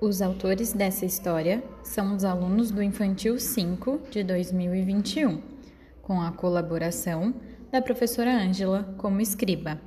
Os autores dessa história são os alunos do Infantil 5 de 2021, com a colaboração da professora Ângela como escriba.